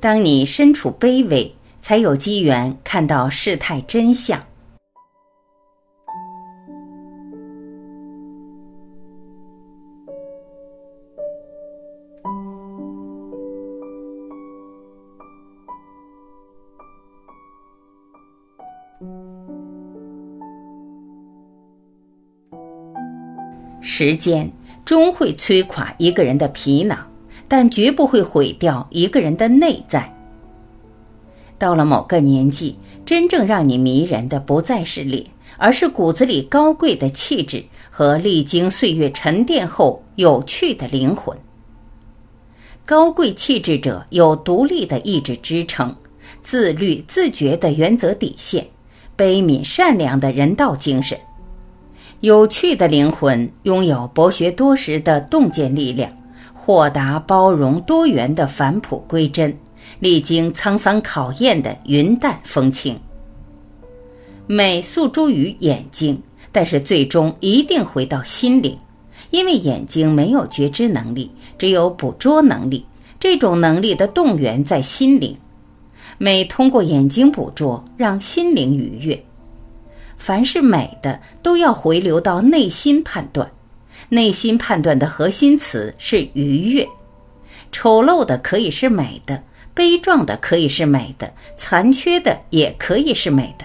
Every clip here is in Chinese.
当你身处卑微，才有机缘看到事态真相。时间终会摧垮一个人的皮囊，但绝不会毁掉一个人的内在。到了某个年纪，真正让你迷人的不再是脸，而是骨子里高贵的气质和历经岁月沉淀后有趣的灵魂。高贵气质者有独立的意志支撑，自律自觉的原则底线，悲悯善良的人道精神。有趣的灵魂拥有博学多识的洞见力量，豁达包容多元的返璞归真，历经沧桑考验的云淡风轻。美诉诸于眼睛，但是最终一定回到心灵，因为眼睛没有觉知能力，只有捕捉能力。这种能力的动员在心灵，美通过眼睛捕捉，让心灵愉悦。凡是美的，都要回流到内心判断。内心判断的核心词是愉悦。丑陋的可以是美的，悲壮的可以是美的，残缺的也可以是美的。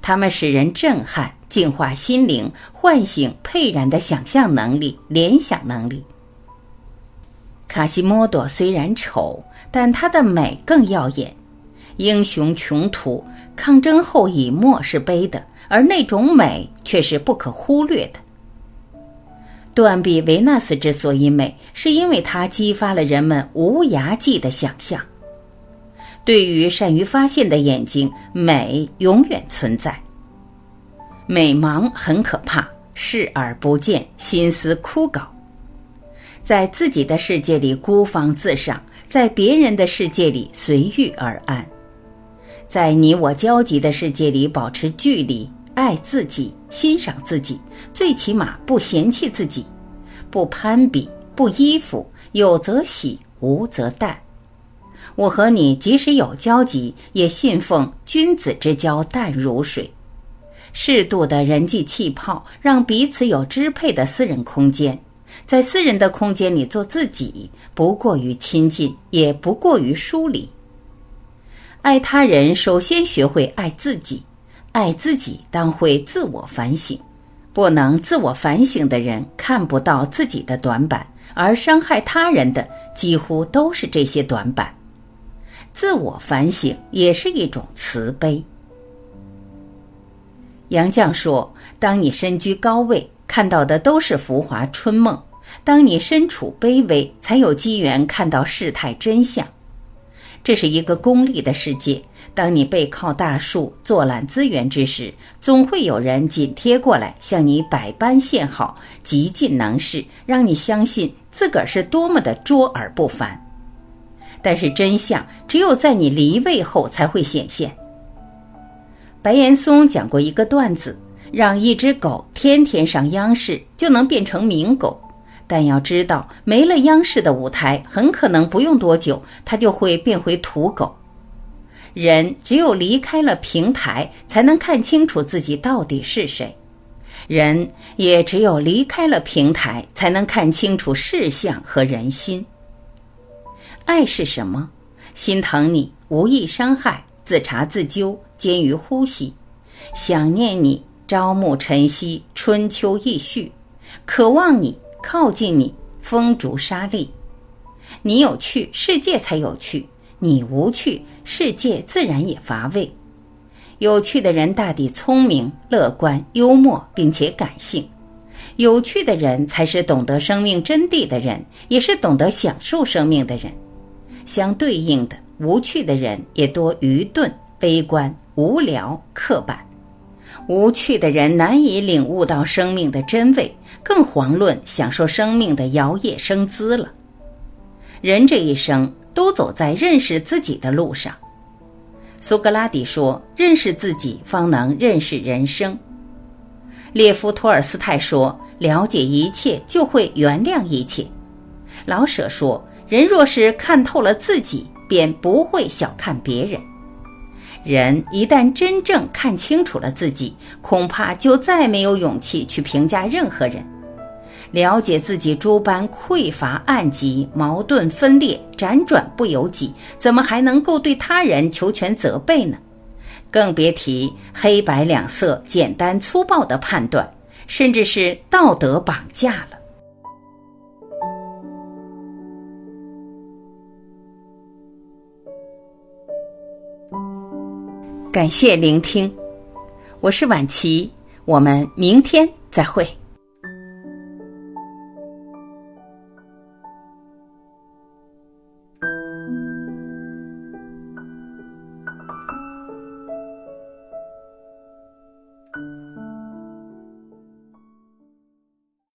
它们使人震撼，净化心灵，唤醒沛然的想象能力、联想能力。卡西莫多虽然丑，但他的美更耀眼。英雄穷途，抗争后以墨是悲的。而那种美却是不可忽略的。断臂维纳斯之所以美，是因为它激发了人们无涯际的想象。对于善于发现的眼睛，美永远存在。美盲很可怕，视而不见，心思枯槁，在自己的世界里孤芳自赏，在别人的世界里随遇而安，在你我交集的世界里保持距离。爱自己，欣赏自己，最起码不嫌弃自己，不攀比，不依附，有则喜，无则淡。我和你即使有交集，也信奉君子之交淡如水。适度的人际气泡，让彼此有支配的私人空间，在私人的空间里做自己，不过于亲近，也不过于疏离。爱他人，首先学会爱自己。爱自己，当会自我反省。不能自我反省的人，看不到自己的短板，而伤害他人的几乎都是这些短板。自我反省也是一种慈悲。杨绛说：“当你身居高位，看到的都是浮华春梦；当你身处卑微，才有机缘看到事态真相。”这是一个功利的世界。当你背靠大树坐揽资源之时，总会有人紧贴过来向你百般献好，极尽能事，让你相信自个儿是多么的卓尔不凡。但是真相只有在你离位后才会显现。白岩松讲过一个段子：让一只狗天天上央视，就能变成名狗。但要知道，没了央视的舞台，很可能不用多久，他就会变回土狗。人只有离开了平台，才能看清楚自己到底是谁；人也只有离开了平台，才能看清楚事相和人心。爱是什么？心疼你，无意伤害，自查自纠，坚于呼吸；想念你，朝暮晨曦，春秋易序；渴望你，靠近你，风烛沙砾。你有趣，世界才有趣。你无趣，世界自然也乏味。有趣的人大抵聪明、乐观、幽默，并且感性。有趣的人才是懂得生命真谛的人，也是懂得享受生命的人。相对应的，无趣的人也多愚钝、悲观、无聊、刻板。无趣的人难以领悟到生命的真味，更遑论享受生命的摇曳生姿了。人这一生。都走在认识自己的路上。苏格拉底说：“认识自己，方能认识人生。”列夫·托尔斯泰说：“了解一切，就会原谅一切。”老舍说：“人若是看透了自己，便不会小看别人。人一旦真正看清楚了自己，恐怕就再没有勇气去评价任何人。了解自己诸般匮乏、暗疾、矛盾分裂、辗转不由己，怎么还能够对他人求全责备呢？更别提黑白两色、简单粗暴的判断，甚至是道德绑架了。感谢聆听，我是晚琪，我们明天再会。